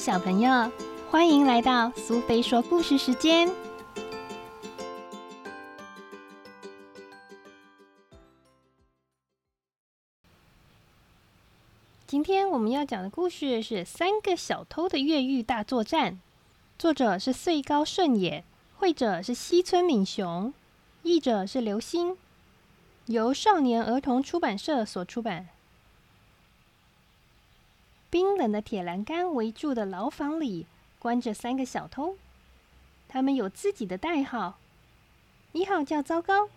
小朋友，欢迎来到苏菲说故事时间。今天我们要讲的故事是《三个小偷的越狱大作战》，作者是穗高顺也，绘者是西村敏雄，译者是刘星，由少年儿童出版社所出版。冷的铁栏杆围住的牢房里，关着三个小偷。他们有自己的代号：一号叫糟糕，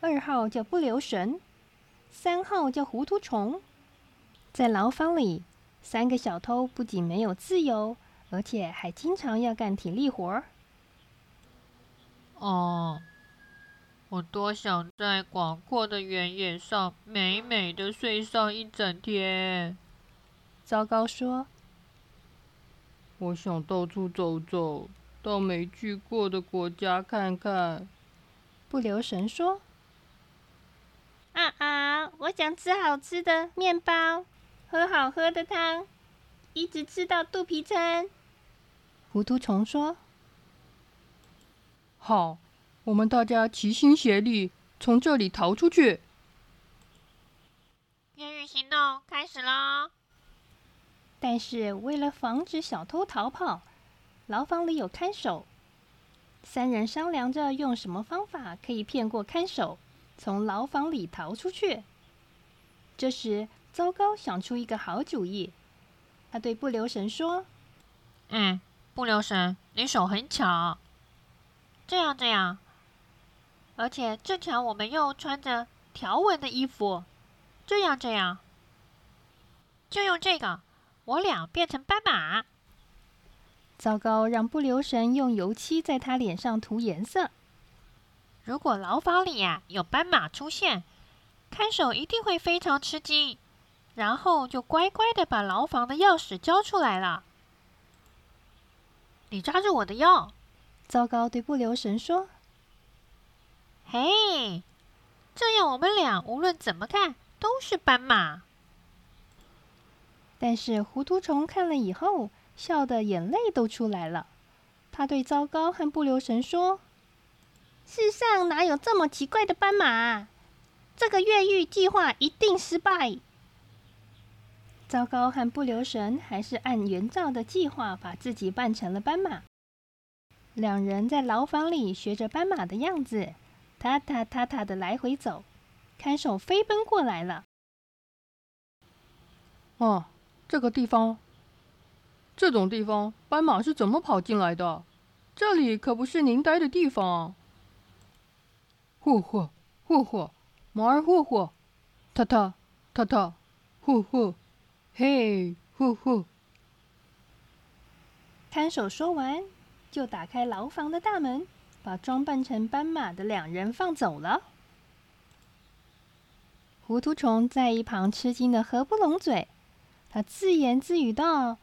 二号叫不留神，三号叫糊涂虫。在牢房里，三个小偷不仅没有自由，而且还经常要干体力活。哦，我多想在广阔的原野上美美的睡上一整天。糟糕说：“我想到处走走，到没去过的国家看看。”不留神说：“啊啊！我想吃好吃的面包，喝好喝的汤，一直吃到肚皮撑。”糊涂虫说：“好，我们大家齐心协力，从这里逃出去。”越狱行动开始喽！但是为了防止小偷逃跑，牢房里有看守。三人商量着用什么方法可以骗过看守，从牢房里逃出去。这时，糟糕想出一个好主意。他对不留神说：“嗯，不留神，你手很巧。这样这样，而且正巧我们又穿着条纹的衣服。这样这样，就用这个。”我俩变成斑马。糟糕，让不留神用油漆在他脸上涂颜色。如果牢房里呀有斑马出现，看守一定会非常吃惊，然后就乖乖的把牢房的钥匙交出来了。你抓住我的腰！糟糕，对不留神说：“嘿，这样我们俩无论怎么看都是斑马。”但是糊涂虫看了以后，笑得眼泪都出来了。他对糟糕和不留神说：“世上哪有这么奇怪的斑马？这个越狱计划一定失败。”糟糕和不留神还是按原照的计划把自己扮成了斑马。两人在牢房里学着斑马的样子，踏踏踏踏的来回走。看守飞奔过来了。哦。这个地方，这种地方，斑马是怎么跑进来的？这里可不是您待的地方。霍霍霍霍，马儿霍霍，踏踏踏踏，霍霍，嘿霍霍。看守说完，就打开牢房的大门，把装扮成斑马的两人放走了。糊涂虫在一旁吃惊的合不拢嘴。他自言自语道：“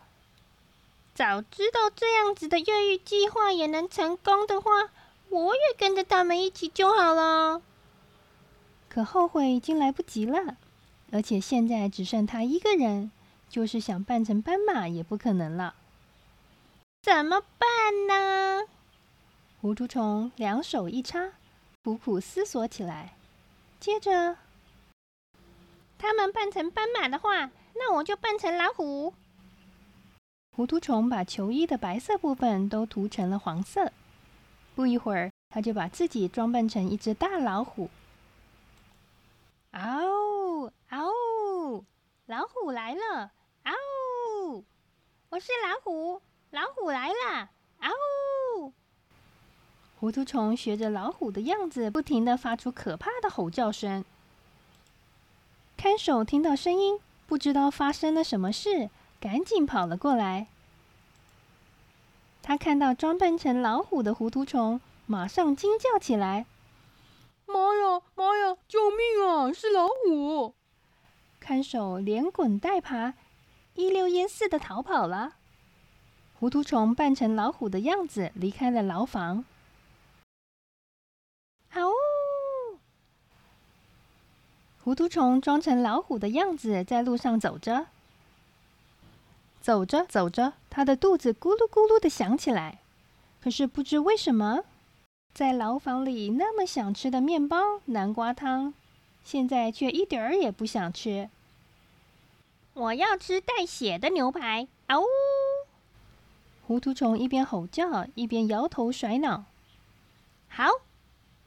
早知道这样子的越狱计划也能成功的话，我也跟着他们一起就好了。可后悔已经来不及了，而且现在只剩他一个人，就是想扮成斑马也不可能了。怎么办呢？”糊涂虫两手一插，苦苦思索起来。接着，他们扮成斑马的话。那我就扮成老虎。糊涂虫把球衣的白色部分都涂成了黄色。不一会儿，他就把自己装扮成一只大老虎。嗷嗷！老虎来了！嗷！我是老虎，老虎来了！嗷！糊涂虫学着老虎的样子，不停的发出可怕的吼叫声。看守听到声音。不知道发生了什么事，赶紧跑了过来。他看到装扮成老虎的糊涂虫，马上惊叫起来：“妈呀，妈呀，救命啊！是老虎！”看守连滚带爬，一溜烟似的逃跑了。糊涂虫扮成老虎的样子，离开了牢房。糊涂虫装成老虎的样子，在路上走着。走着走着，他的肚子咕噜咕噜的响起来。可是不知为什么，在牢房里那么想吃的面包、南瓜汤，现在却一点儿也不想吃。我要吃带血的牛排！啊呜！糊涂虫一边吼叫，一边摇头甩脑。好，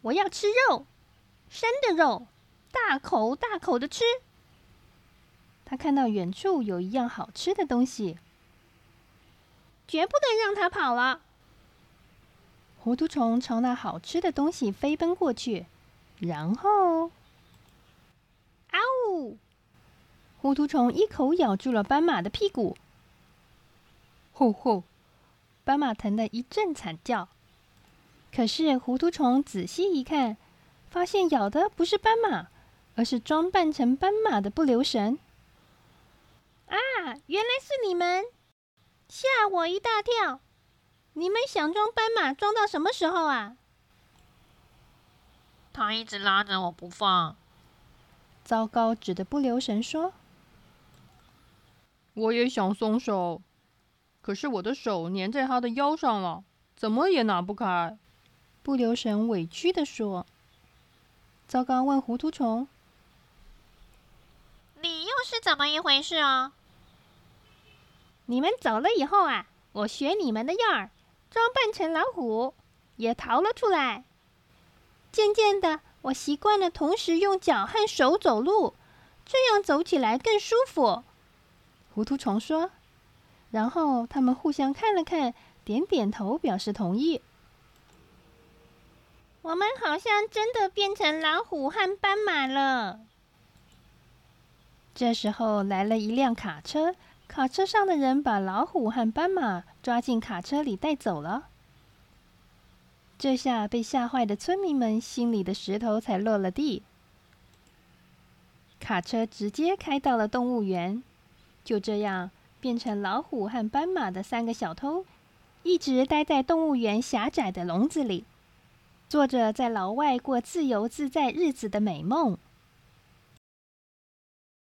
我要吃肉，生的肉，大口大口的吃。他看到远处有一样好吃的东西，绝不能让它跑了。糊涂虫朝那好吃的东西飞奔过去，然后，啊呜！糊涂虫一口咬住了斑马的屁股。吼吼！斑马疼得一阵惨叫。可是糊涂虫仔细一看，发现咬的不是斑马，而是装扮成斑马的不留神。啊！原来是你们，吓我一大跳！你们想装斑马装到什么时候啊？他一直拉着我不放。糟糕！指的不留神说：“我也想松手，可是我的手粘在他的腰上了，怎么也拿不开。”不留神委屈的说：“糟糕！”问糊涂虫。是怎么一回事哦？你们走了以后啊，我学你们的样儿，装扮成老虎，也逃了出来。渐渐的，我习惯了同时用脚和手走路，这样走起来更舒服。糊涂虫说。然后他们互相看了看，点点头表示同意。我们好像真的变成老虎和斑马了。这时候来了一辆卡车，卡车上的人把老虎和斑马抓进卡车里带走了。这下被吓坏的村民们心里的石头才落了地。卡车直接开到了动物园，就这样变成老虎和斑马的三个小偷，一直待在动物园狭窄的笼子里，做着在牢外过自由自在日子的美梦。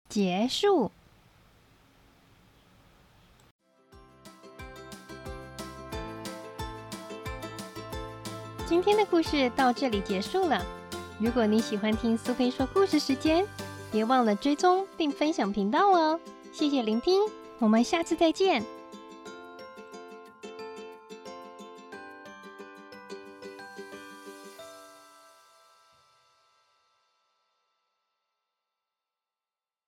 结束。今天的故事到这里结束了。如果你喜欢听苏菲说故事时间，别忘了追踪并分享频道哦。谢谢聆听，我们下次再见。